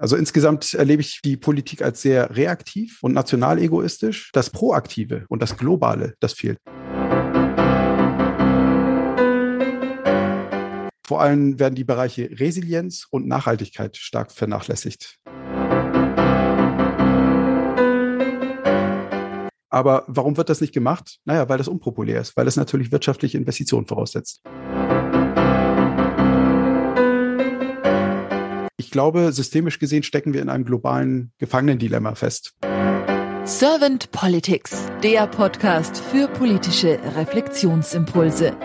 Also insgesamt erlebe ich die Politik als sehr reaktiv und national egoistisch. Das Proaktive und das Globale, das fehlt. Vor allem werden die Bereiche Resilienz und Nachhaltigkeit stark vernachlässigt. Aber warum wird das nicht gemacht? Naja, weil das unpopulär ist, weil es natürlich wirtschaftliche Investitionen voraussetzt. Ich glaube, systemisch gesehen stecken wir in einem globalen Gefangenendilemma fest. Servant Politics, der Podcast für politische Reflexionsimpulse.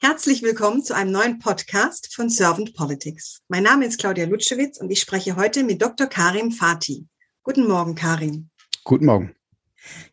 Herzlich willkommen zu einem neuen Podcast von Servant Politics. Mein Name ist Claudia Lutschewitz und ich spreche heute mit Dr. Karim Fatih. Guten Morgen, Karim. Guten Morgen.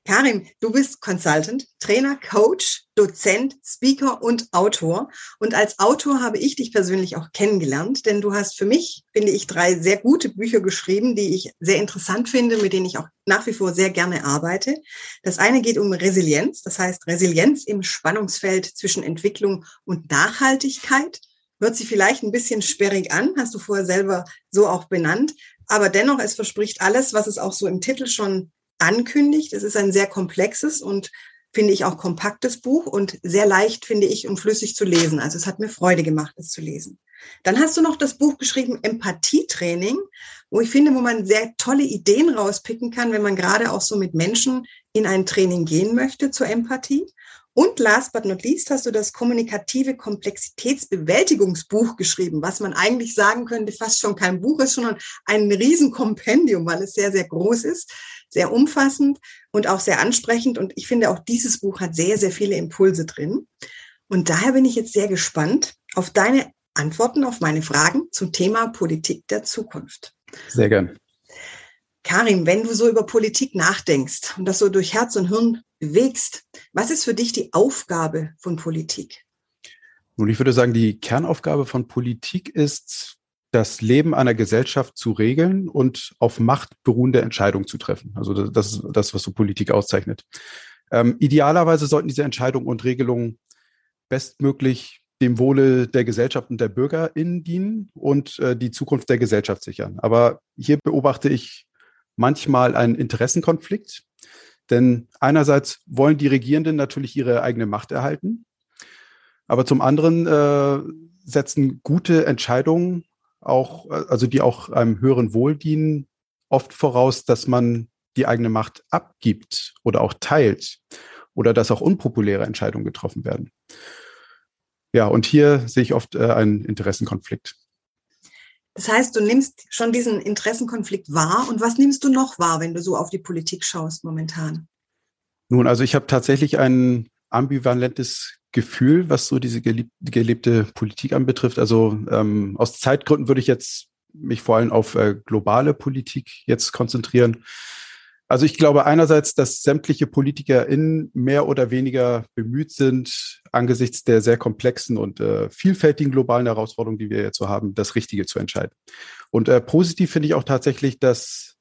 Karim, du bist Consultant, Trainer, Coach, Dozent, Speaker und Autor. Und als Autor habe ich dich persönlich auch kennengelernt, denn du hast für mich, finde ich, drei sehr gute Bücher geschrieben, die ich sehr interessant finde, mit denen ich auch nach wie vor sehr gerne arbeite. Das eine geht um Resilienz, das heißt Resilienz im Spannungsfeld zwischen Entwicklung und Nachhaltigkeit. Hört sich vielleicht ein bisschen sperrig an, hast du vorher selber so auch benannt. Aber dennoch, es verspricht alles, was es auch so im Titel schon ankündigt. Es ist ein sehr komplexes und finde ich auch kompaktes Buch und sehr leicht, finde ich, und flüssig zu lesen. Also es hat mir Freude gemacht, es zu lesen. Dann hast du noch das Buch geschrieben, Empathietraining, wo ich finde, wo man sehr tolle Ideen rauspicken kann, wenn man gerade auch so mit Menschen in ein Training gehen möchte zur Empathie. Und last but not least hast du das kommunikative Komplexitätsbewältigungsbuch geschrieben, was man eigentlich sagen könnte, fast schon kein Buch ist, sondern ein Riesenkompendium, weil es sehr, sehr groß ist, sehr umfassend und auch sehr ansprechend. Und ich finde, auch dieses Buch hat sehr, sehr viele Impulse drin. Und daher bin ich jetzt sehr gespannt auf deine Antworten auf meine Fragen zum Thema Politik der Zukunft. Sehr gern. Karim, wenn du so über Politik nachdenkst und das so durch Herz und Hirn bewegst, was ist für dich die Aufgabe von Politik? Nun, ich würde sagen, die Kernaufgabe von Politik ist, das Leben einer Gesellschaft zu regeln und auf Macht beruhende Entscheidungen zu treffen. Also das ist das, was so Politik auszeichnet. Ähm, idealerweise sollten diese Entscheidungen und Regelungen bestmöglich dem Wohle der Gesellschaft und der BürgerInnen dienen und äh, die Zukunft der Gesellschaft sichern. Aber hier beobachte ich manchmal einen Interessenkonflikt. Denn einerseits wollen die Regierenden natürlich ihre eigene Macht erhalten, aber zum anderen äh, setzen gute Entscheidungen auch, also die auch einem höheren Wohl dienen, oft voraus, dass man die eigene Macht abgibt oder auch teilt oder dass auch unpopuläre Entscheidungen getroffen werden. Ja, und hier sehe ich oft äh, einen Interessenkonflikt. Das heißt, du nimmst schon diesen Interessenkonflikt wahr. Und was nimmst du noch wahr, wenn du so auf die Politik schaust momentan? Nun, also ich habe tatsächlich ein ambivalentes Gefühl, was so diese gelebte Politik anbetrifft. Also ähm, aus Zeitgründen würde ich jetzt mich vor allem auf äh, globale Politik jetzt konzentrieren. Also ich glaube einerseits, dass sämtliche PolitikerInnen mehr oder weniger bemüht sind, angesichts der sehr komplexen und äh, vielfältigen globalen Herausforderungen, die wir jetzt so haben, das Richtige zu entscheiden. Und äh, positiv finde ich auch tatsächlich, dass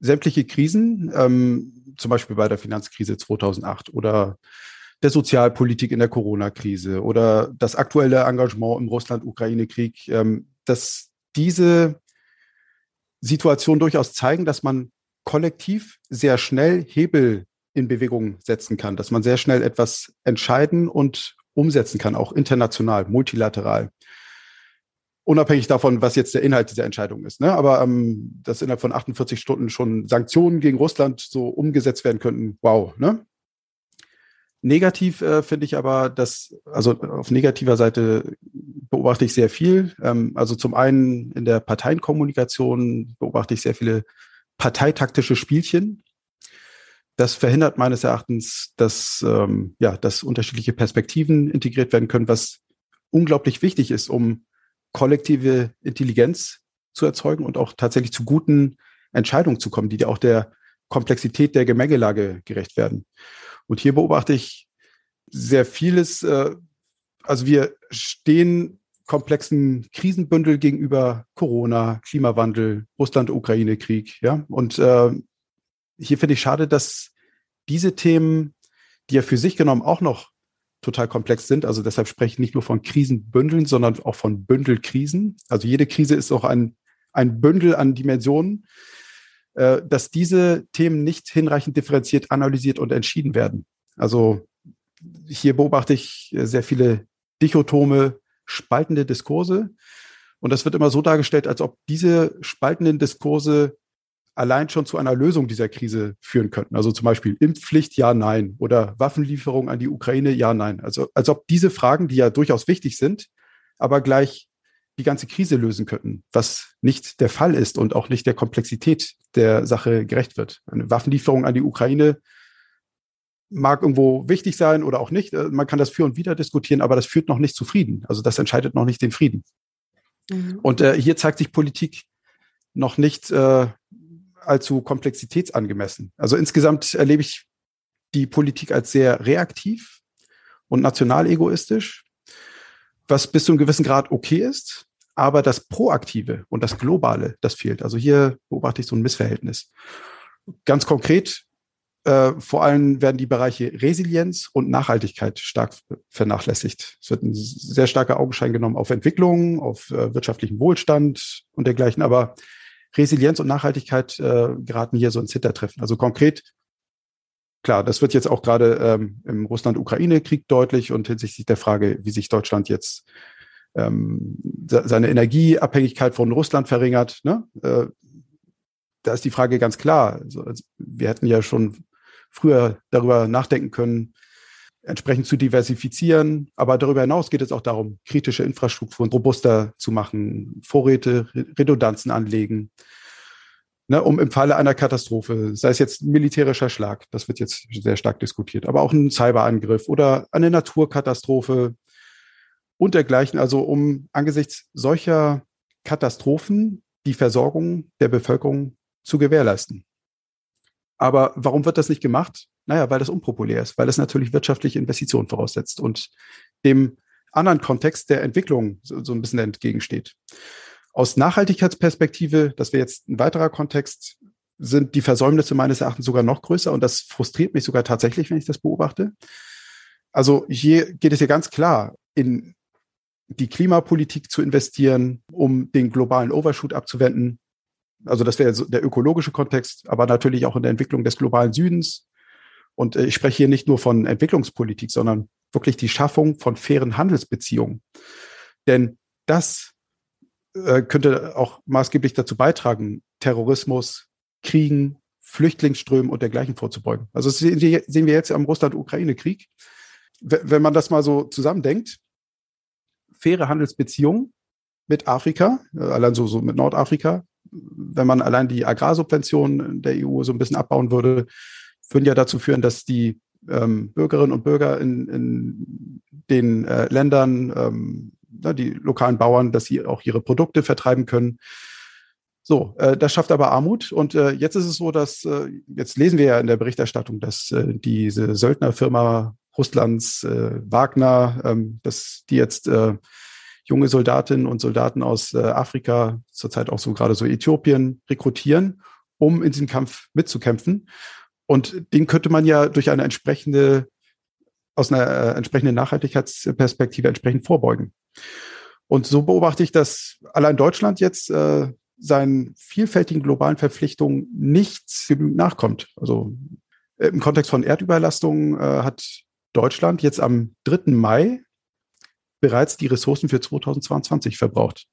sämtliche Krisen, ähm, zum Beispiel bei der Finanzkrise 2008 oder der Sozialpolitik in der Corona-Krise oder das aktuelle Engagement im Russland-Ukraine-Krieg, ähm, dass diese Situation durchaus zeigen, dass man kollektiv sehr schnell Hebel in Bewegung setzen kann, dass man sehr schnell etwas entscheiden und umsetzen kann, auch international, multilateral. Unabhängig davon, was jetzt der Inhalt dieser Entscheidung ist. Ne? Aber ähm, dass innerhalb von 48 Stunden schon Sanktionen gegen Russland so umgesetzt werden könnten, wow. Ne? Negativ äh, finde ich aber, dass, also auf negativer Seite beobachte ich sehr viel. Ähm, also zum einen in der Parteienkommunikation beobachte ich sehr viele parteitaktische Spielchen. Das verhindert meines Erachtens, dass, ähm, ja, dass unterschiedliche Perspektiven integriert werden können, was unglaublich wichtig ist, um kollektive Intelligenz zu erzeugen und auch tatsächlich zu guten Entscheidungen zu kommen, die auch der Komplexität der Gemengelage gerecht werden. Und hier beobachte ich sehr vieles. Äh, also wir stehen komplexen Krisenbündel gegenüber Corona, Klimawandel, Russland-Ukraine-Krieg. Ja, und äh, hier finde ich schade, dass diese Themen, die ja für sich genommen auch noch total komplex sind. Also deshalb spreche ich nicht nur von Krisenbündeln, sondern auch von Bündelkrisen. Also jede Krise ist auch ein, ein Bündel an Dimensionen, äh, dass diese Themen nicht hinreichend differenziert analysiert und entschieden werden. Also hier beobachte ich sehr viele dichotome, spaltende Diskurse. Und das wird immer so dargestellt, als ob diese spaltenden Diskurse allein schon zu einer Lösung dieser Krise führen könnten. Also zum Beispiel Impfpflicht, ja, nein. Oder Waffenlieferung an die Ukraine, ja, nein. Also als ob diese Fragen, die ja durchaus wichtig sind, aber gleich die ganze Krise lösen könnten, was nicht der Fall ist und auch nicht der Komplexität der Sache gerecht wird. Eine Waffenlieferung an die Ukraine mag irgendwo wichtig sein oder auch nicht. Äh, man kann das für und wieder diskutieren, aber das führt noch nicht zu Frieden. Also das entscheidet noch nicht den Frieden. Mhm. Und äh, hier zeigt sich Politik noch nicht äh, allzu komplexitätsangemessen. Also insgesamt erlebe ich die Politik als sehr reaktiv und national egoistisch, was bis zu einem gewissen Grad okay ist. Aber das Proaktive und das Globale, das fehlt. Also hier beobachte ich so ein Missverhältnis. Ganz konkret, äh, vor allem werden die Bereiche Resilienz und Nachhaltigkeit stark vernachlässigt. Es wird ein sehr starker Augenschein genommen auf Entwicklung, auf äh, wirtschaftlichen Wohlstand und dergleichen. Aber Resilienz und Nachhaltigkeit äh, geraten hier so ins Hintertreffen. Also konkret, klar, das wird jetzt auch gerade ähm, im Russland-Ukraine-Krieg deutlich und hinsichtlich der Frage, wie sich Deutschland jetzt ähm, seine Energieabhängigkeit von Russland verringert. Ne? Äh, da ist die Frage ganz klar. Also, also, wir hätten ja schon früher darüber nachdenken können, entsprechend zu diversifizieren. Aber darüber hinaus geht es auch darum, kritische Infrastrukturen robuster zu machen, Vorräte, Redundanzen anlegen, ne, um im Falle einer Katastrophe, sei es jetzt ein militärischer Schlag, das wird jetzt sehr stark diskutiert, aber auch ein Cyberangriff oder eine Naturkatastrophe und dergleichen, also um angesichts solcher Katastrophen die Versorgung der Bevölkerung zu gewährleisten. Aber warum wird das nicht gemacht? Naja, weil das unpopulär ist, weil es natürlich wirtschaftliche Investitionen voraussetzt und dem anderen Kontext der Entwicklung so, so ein bisschen entgegensteht. Aus Nachhaltigkeitsperspektive, das wäre jetzt ein weiterer Kontext, sind die Versäumnisse meines Erachtens sogar noch größer und das frustriert mich sogar tatsächlich, wenn ich das beobachte. Also hier geht es ja ganz klar, in die Klimapolitik zu investieren, um den globalen Overshoot abzuwenden. Also das wäre der ökologische Kontext, aber natürlich auch in der Entwicklung des globalen Südens, und äh, ich spreche hier nicht nur von Entwicklungspolitik, sondern wirklich die Schaffung von fairen Handelsbeziehungen. Denn das äh, könnte auch maßgeblich dazu beitragen, Terrorismus, Kriegen, Flüchtlingsströmen und dergleichen vorzubeugen. Also das sehen wir jetzt am Russland-Ukraine-Krieg. Wenn man das mal so zusammendenkt, faire Handelsbeziehungen mit Afrika, äh, allein so, so mit Nordafrika, wenn man allein die Agrarsubventionen der EU so ein bisschen abbauen würde, würden ja dazu führen, dass die ähm, Bürgerinnen und Bürger in, in den äh, Ländern, ähm, na, die lokalen Bauern, dass sie auch ihre Produkte vertreiben können. So, äh, das schafft aber Armut. Und äh, jetzt ist es so, dass, äh, jetzt lesen wir ja in der Berichterstattung, dass äh, diese Söldnerfirma Russlands, äh, Wagner, ähm, dass die jetzt äh, junge Soldatinnen und Soldaten aus äh, Afrika, zurzeit auch so gerade so Äthiopien, rekrutieren, um in diesem Kampf mitzukämpfen. Und den könnte man ja durch eine entsprechende, aus einer äh, entsprechenden Nachhaltigkeitsperspektive entsprechend vorbeugen. Und so beobachte ich, dass allein Deutschland jetzt äh, seinen vielfältigen globalen Verpflichtungen nichts genügend nachkommt. Also äh, im Kontext von Erdüberlastung äh, hat Deutschland jetzt am 3. Mai bereits die Ressourcen für 2022 verbraucht.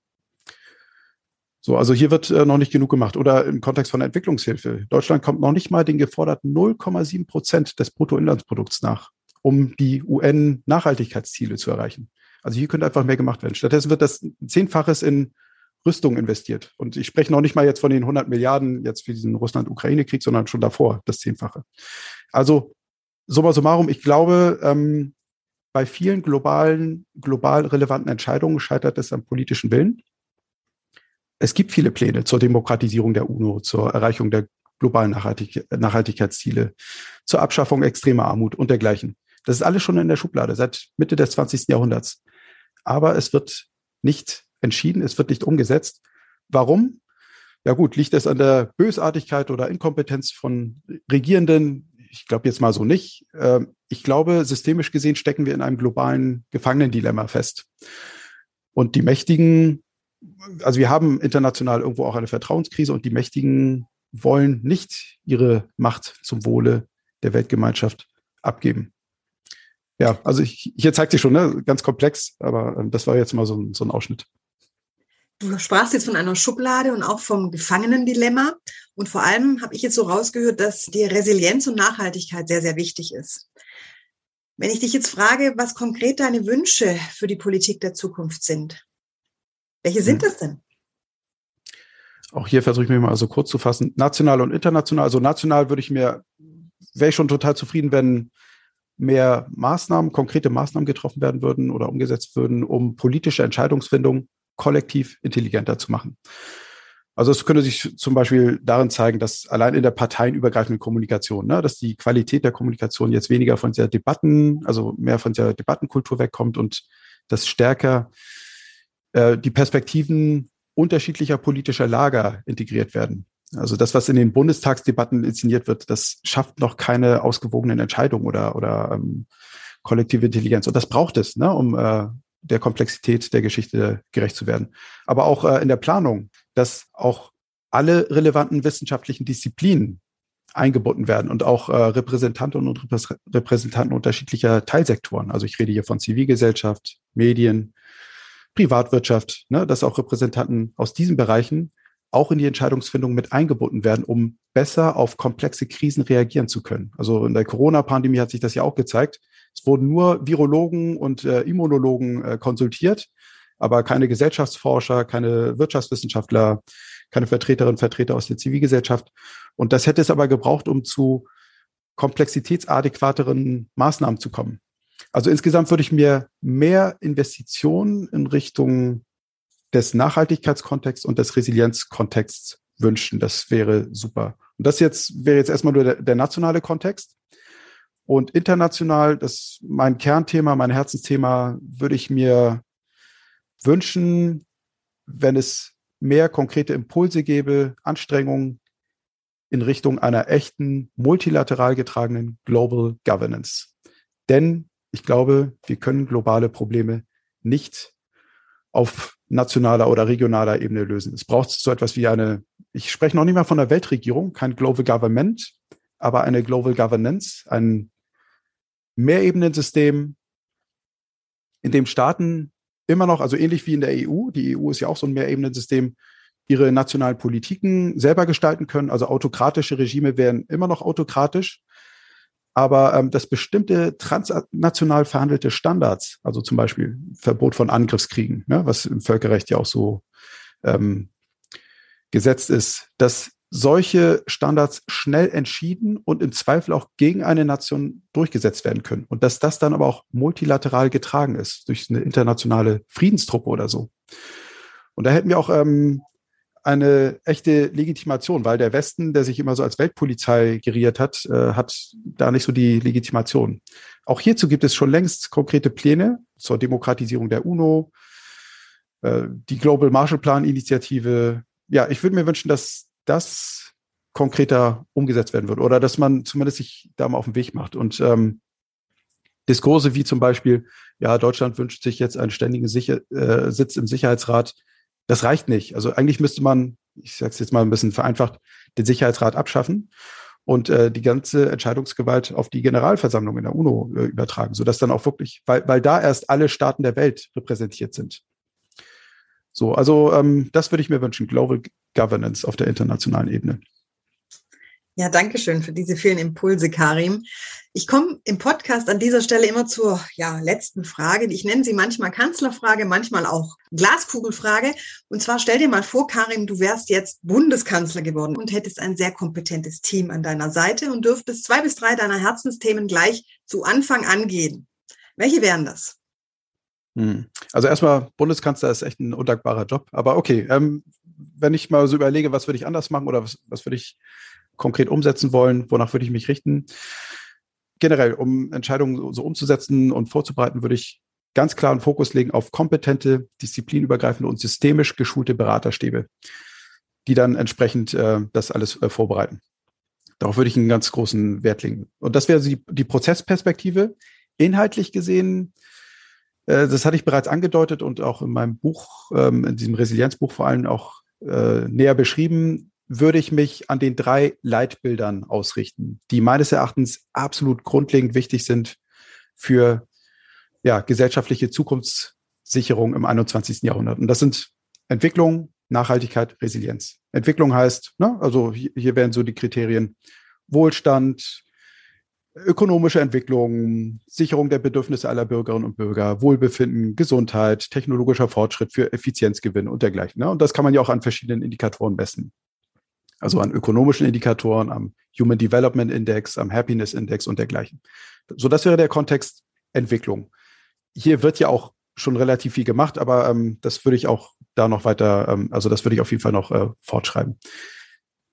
So, also hier wird äh, noch nicht genug gemacht. Oder im Kontext von Entwicklungshilfe. Deutschland kommt noch nicht mal den geforderten 0,7 Prozent des Bruttoinlandsprodukts nach, um die UN-Nachhaltigkeitsziele zu erreichen. Also hier könnte einfach mehr gemacht werden. Stattdessen wird das Zehnfaches in Rüstung investiert. Und ich spreche noch nicht mal jetzt von den 100 Milliarden jetzt für diesen Russland-Ukraine-Krieg, sondern schon davor das Zehnfache. Also summa summarum, ich glaube, ähm, bei vielen globalen, global relevanten Entscheidungen scheitert es am politischen Willen. Es gibt viele Pläne zur Demokratisierung der UNO, zur Erreichung der globalen Nachhaltig Nachhaltigkeitsziele, zur Abschaffung extremer Armut und dergleichen. Das ist alles schon in der Schublade seit Mitte des 20. Jahrhunderts. Aber es wird nicht entschieden, es wird nicht umgesetzt. Warum? Ja gut, liegt es an der Bösartigkeit oder Inkompetenz von Regierenden? Ich glaube jetzt mal so nicht. Ähm, ich glaube, systemisch gesehen stecken wir in einem globalen Gefangenendilemma fest. Und die Mächtigen, also wir haben international irgendwo auch eine Vertrauenskrise und die Mächtigen wollen nicht ihre Macht zum Wohle der Weltgemeinschaft abgeben. Ja, also ich, hier zeigt sich schon, ne, ganz komplex, aber ähm, das war jetzt mal so so ein Ausschnitt. Du sprachst jetzt von einer Schublade und auch vom Gefangenendilemma. Und vor allem habe ich jetzt so rausgehört, dass die Resilienz und Nachhaltigkeit sehr, sehr wichtig ist. Wenn ich dich jetzt frage, was konkret deine Wünsche für die Politik der Zukunft sind, welche sind hm. das denn? Auch hier versuche ich mich mal so kurz zu fassen. National und international. Also national würde ich mir, wäre ich schon total zufrieden, wenn mehr Maßnahmen, konkrete Maßnahmen getroffen werden würden oder umgesetzt würden, um politische Entscheidungsfindung kollektiv intelligenter zu machen. Also es könnte sich zum Beispiel darin zeigen, dass allein in der parteienübergreifenden Kommunikation, ne, dass die Qualität der Kommunikation jetzt weniger von der Debatten, also mehr von der Debattenkultur wegkommt und dass stärker äh, die Perspektiven unterschiedlicher politischer Lager integriert werden. Also das, was in den Bundestagsdebatten inszeniert wird, das schafft noch keine ausgewogenen Entscheidungen oder, oder ähm, kollektive Intelligenz. Und das braucht es, ne, um äh, der Komplexität der Geschichte gerecht zu werden. Aber auch äh, in der Planung, dass auch alle relevanten wissenschaftlichen Disziplinen eingebunden werden und auch äh, Repräsentanten und Repräsentanten unterschiedlicher Teilsektoren. Also ich rede hier von Zivilgesellschaft, Medien, Privatwirtschaft, ne, dass auch Repräsentanten aus diesen Bereichen auch in die Entscheidungsfindung mit eingebunden werden, um besser auf komplexe Krisen reagieren zu können. Also in der Corona-Pandemie hat sich das ja auch gezeigt. Es wurden nur Virologen und äh, Immunologen äh, konsultiert, aber keine Gesellschaftsforscher, keine Wirtschaftswissenschaftler, keine Vertreterinnen und Vertreter aus der Zivilgesellschaft. Und das hätte es aber gebraucht, um zu komplexitätsadäquateren Maßnahmen zu kommen. Also insgesamt würde ich mir mehr Investitionen in Richtung des Nachhaltigkeitskontexts und des Resilienzkontexts wünschen. Das wäre super. Und das jetzt wäre jetzt erstmal nur der, der nationale Kontext. Und international, das mein Kernthema, mein Herzensthema, würde ich mir wünschen, wenn es mehr konkrete Impulse gäbe, Anstrengungen in Richtung einer echten, multilateral getragenen Global Governance. Denn ich glaube, wir können globale Probleme nicht auf nationaler oder regionaler Ebene lösen. Es braucht so etwas wie eine, ich spreche noch nicht mal von einer Weltregierung, kein Global Government, aber eine Global Governance, ein Mehrebenensystem, in dem Staaten immer noch, also ähnlich wie in der EU, die EU ist ja auch so ein Mehrebenensystem, ihre nationalen Politiken selber gestalten können. Also autokratische Regime werden immer noch autokratisch, aber ähm, dass bestimmte transnational verhandelte Standards, also zum Beispiel Verbot von Angriffskriegen, ne, was im Völkerrecht ja auch so ähm, gesetzt ist, dass solche Standards schnell entschieden und im Zweifel auch gegen eine Nation durchgesetzt werden können. Und dass das dann aber auch multilateral getragen ist durch eine internationale Friedenstruppe oder so. Und da hätten wir auch ähm, eine echte Legitimation, weil der Westen, der sich immer so als Weltpolizei geriert hat, äh, hat da nicht so die Legitimation. Auch hierzu gibt es schon längst konkrete Pläne zur Demokratisierung der UNO, äh, die Global Marshall Plan Initiative. Ja, ich würde mir wünschen, dass das konkreter umgesetzt werden wird oder dass man zumindest sich da mal auf den Weg macht. Und ähm, Diskurse wie zum Beispiel, ja, Deutschland wünscht sich jetzt einen ständigen Sicher äh, Sitz im Sicherheitsrat das reicht nicht. Also eigentlich müsste man, ich sage es jetzt mal ein bisschen vereinfacht, den Sicherheitsrat abschaffen und äh, die ganze Entscheidungsgewalt auf die Generalversammlung in der UNO äh, übertragen, sodass dann auch wirklich, weil, weil da erst alle Staaten der Welt repräsentiert sind. So, also ähm, das würde ich mir wünschen, Global Governance auf der internationalen Ebene. Ja, danke schön für diese vielen Impulse, Karim. Ich komme im Podcast an dieser Stelle immer zur ja, letzten Frage. Ich nenne sie manchmal Kanzlerfrage, manchmal auch Glaskugelfrage. Und zwar stell dir mal vor, Karim, du wärst jetzt Bundeskanzler geworden und hättest ein sehr kompetentes Team an deiner Seite und dürftest zwei bis drei deiner Herzensthemen gleich zu Anfang angehen. Welche wären das? Hm. Also erstmal, Bundeskanzler ist echt ein undankbarer Job. Aber okay, ähm, wenn ich mal so überlege, was würde ich anders machen oder was, was würde ich konkret umsetzen wollen, wonach würde ich mich richten. Generell, um Entscheidungen so umzusetzen und vorzubereiten, würde ich ganz klar einen Fokus legen auf kompetente, disziplinübergreifende und systemisch geschulte Beraterstäbe, die dann entsprechend äh, das alles äh, vorbereiten. Darauf würde ich einen ganz großen Wert legen. Und das wäre die, die Prozessperspektive. Inhaltlich gesehen, äh, das hatte ich bereits angedeutet und auch in meinem Buch, ähm, in diesem Resilienzbuch vor allem auch äh, näher beschrieben, würde ich mich an den drei Leitbildern ausrichten, die meines Erachtens absolut grundlegend wichtig sind für ja, gesellschaftliche Zukunftssicherung im 21. Jahrhundert. Und das sind Entwicklung, Nachhaltigkeit, Resilienz. Entwicklung heißt, ne, also hier, hier werden so die Kriterien Wohlstand, ökonomische Entwicklung, Sicherung der Bedürfnisse aller Bürgerinnen und Bürger, Wohlbefinden, Gesundheit, technologischer Fortschritt für Effizienzgewinn und dergleichen. Ne? Und das kann man ja auch an verschiedenen Indikatoren messen. Also an ökonomischen Indikatoren, am Human Development Index, am Happiness Index und dergleichen. So, das wäre der Kontext Entwicklung. Hier wird ja auch schon relativ viel gemacht, aber ähm, das würde ich auch da noch weiter, ähm, also das würde ich auf jeden Fall noch äh, fortschreiben.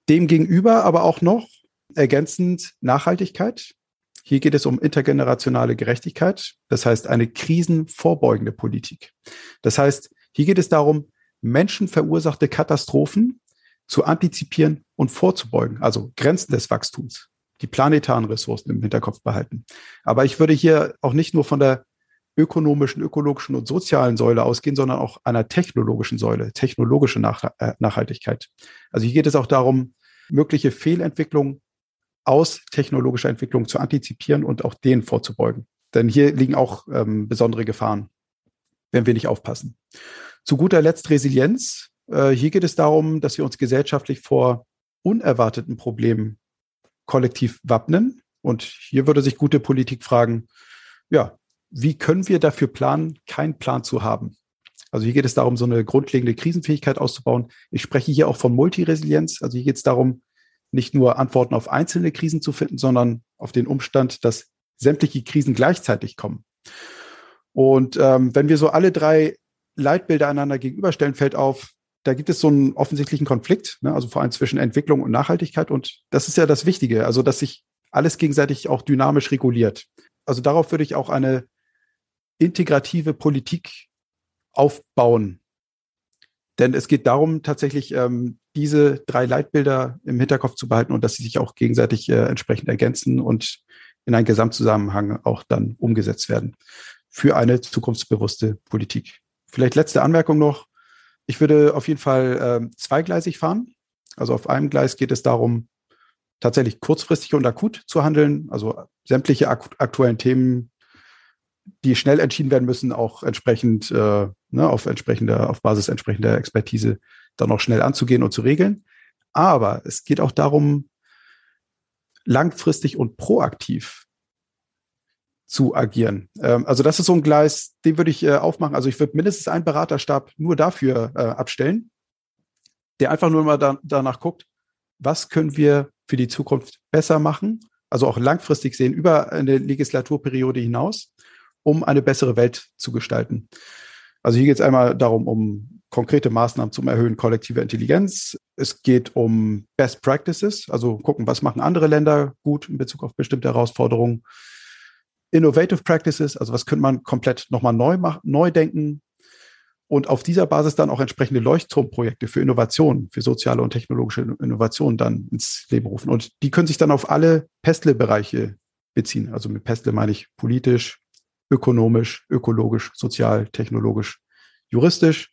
Demgegenüber aber auch noch ergänzend Nachhaltigkeit. Hier geht es um intergenerationale Gerechtigkeit, das heißt eine krisenvorbeugende Politik. Das heißt, hier geht es darum, menschenverursachte Katastrophen zu antizipieren und vorzubeugen, also Grenzen des Wachstums, die planetaren Ressourcen im Hinterkopf behalten. Aber ich würde hier auch nicht nur von der ökonomischen, ökologischen und sozialen Säule ausgehen, sondern auch einer technologischen Säule, technologische Nach äh, Nachhaltigkeit. Also hier geht es auch darum, mögliche Fehlentwicklungen aus technologischer Entwicklung zu antizipieren und auch denen vorzubeugen. Denn hier liegen auch ähm, besondere Gefahren, wenn wir nicht aufpassen. Zu guter Letzt Resilienz. Äh, hier geht es darum, dass wir uns gesellschaftlich vor unerwarteten Problemen kollektiv wappnen. Und hier würde sich gute Politik fragen, ja, wie können wir dafür planen, keinen Plan zu haben? Also hier geht es darum, so eine grundlegende Krisenfähigkeit auszubauen. Ich spreche hier auch von Multiresilienz. Also hier geht es darum, nicht nur Antworten auf einzelne Krisen zu finden, sondern auf den Umstand, dass sämtliche Krisen gleichzeitig kommen. Und ähm, wenn wir so alle drei Leitbilder einander gegenüberstellen, fällt auf, da gibt es so einen offensichtlichen Konflikt, ne? also vor allem zwischen Entwicklung und Nachhaltigkeit. Und das ist ja das Wichtige, also dass sich alles gegenseitig auch dynamisch reguliert. Also darauf würde ich auch eine integrative Politik aufbauen. Denn es geht darum, tatsächlich ähm, diese drei Leitbilder im Hinterkopf zu behalten und dass sie sich auch gegenseitig äh, entsprechend ergänzen und in einen Gesamtzusammenhang auch dann umgesetzt werden für eine zukunftsbewusste Politik. Vielleicht letzte Anmerkung noch. Ich würde auf jeden Fall äh, zweigleisig fahren. Also auf einem Gleis geht es darum, tatsächlich kurzfristig und akut zu handeln, also sämtliche aktuellen Themen die schnell entschieden werden müssen, auch entsprechend äh, ne, auf entsprechender, auf Basis entsprechender Expertise dann auch schnell anzugehen und zu regeln. Aber es geht auch darum, langfristig und proaktiv zu agieren. Ähm, also das ist so ein Gleis, den würde ich äh, aufmachen. Also ich würde mindestens einen Beraterstab nur dafür äh, abstellen, der einfach nur mal da, danach guckt, was können wir für die Zukunft besser machen, also auch langfristig sehen, über eine Legislaturperiode hinaus um eine bessere Welt zu gestalten. Also hier geht es einmal darum, um konkrete Maßnahmen zum Erhöhen kollektiver Intelligenz. Es geht um Best Practices, also gucken, was machen andere Länder gut in Bezug auf bestimmte Herausforderungen. Innovative Practices, also was könnte man komplett nochmal neu neu denken und auf dieser Basis dann auch entsprechende Leuchtturmprojekte für Innovationen, für soziale und technologische Innovationen dann ins Leben rufen. Und die können sich dann auf alle Pestle-Bereiche beziehen. Also mit Pestle meine ich politisch, ökonomisch, ökologisch, sozial, technologisch, juristisch.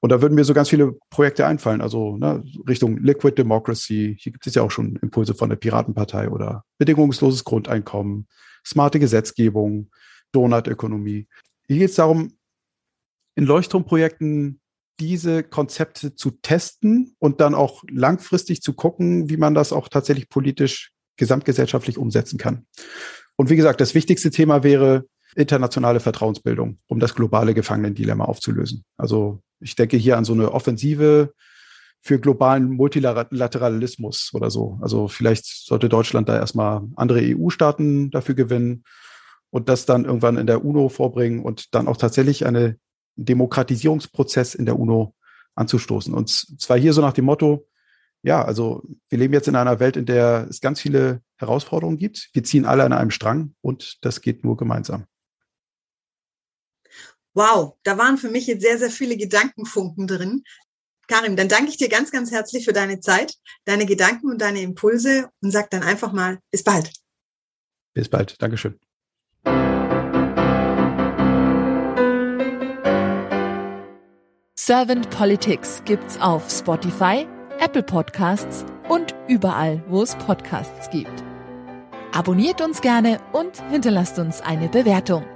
Und da würden mir so ganz viele Projekte einfallen, also ne, Richtung Liquid Democracy. Hier gibt es ja auch schon Impulse von der Piratenpartei oder bedingungsloses Grundeinkommen, smarte Gesetzgebung, Donutökonomie. Hier geht es darum, in Leuchtturmprojekten diese Konzepte zu testen und dann auch langfristig zu gucken, wie man das auch tatsächlich politisch gesamtgesellschaftlich umsetzen kann. Und wie gesagt, das wichtigste Thema wäre internationale Vertrauensbildung, um das globale Gefangenendilemma aufzulösen. Also ich denke hier an so eine Offensive für globalen Multilateralismus oder so. Also vielleicht sollte Deutschland da erstmal andere EU-Staaten dafür gewinnen und das dann irgendwann in der UNO vorbringen und dann auch tatsächlich einen Demokratisierungsprozess in der UNO anzustoßen. Und zwar hier so nach dem Motto, ja, also wir leben jetzt in einer Welt, in der es ganz viele Herausforderungen gibt. Wir ziehen alle an einem Strang und das geht nur gemeinsam. Wow, da waren für mich jetzt sehr, sehr viele Gedankenfunken drin. Karim, dann danke ich dir ganz, ganz herzlich für deine Zeit, deine Gedanken und deine Impulse und sag dann einfach mal bis bald. Bis bald. Dankeschön. Servant Politics gibt's auf Spotify, Apple Podcasts und überall, wo es Podcasts gibt. Abonniert uns gerne und hinterlasst uns eine Bewertung.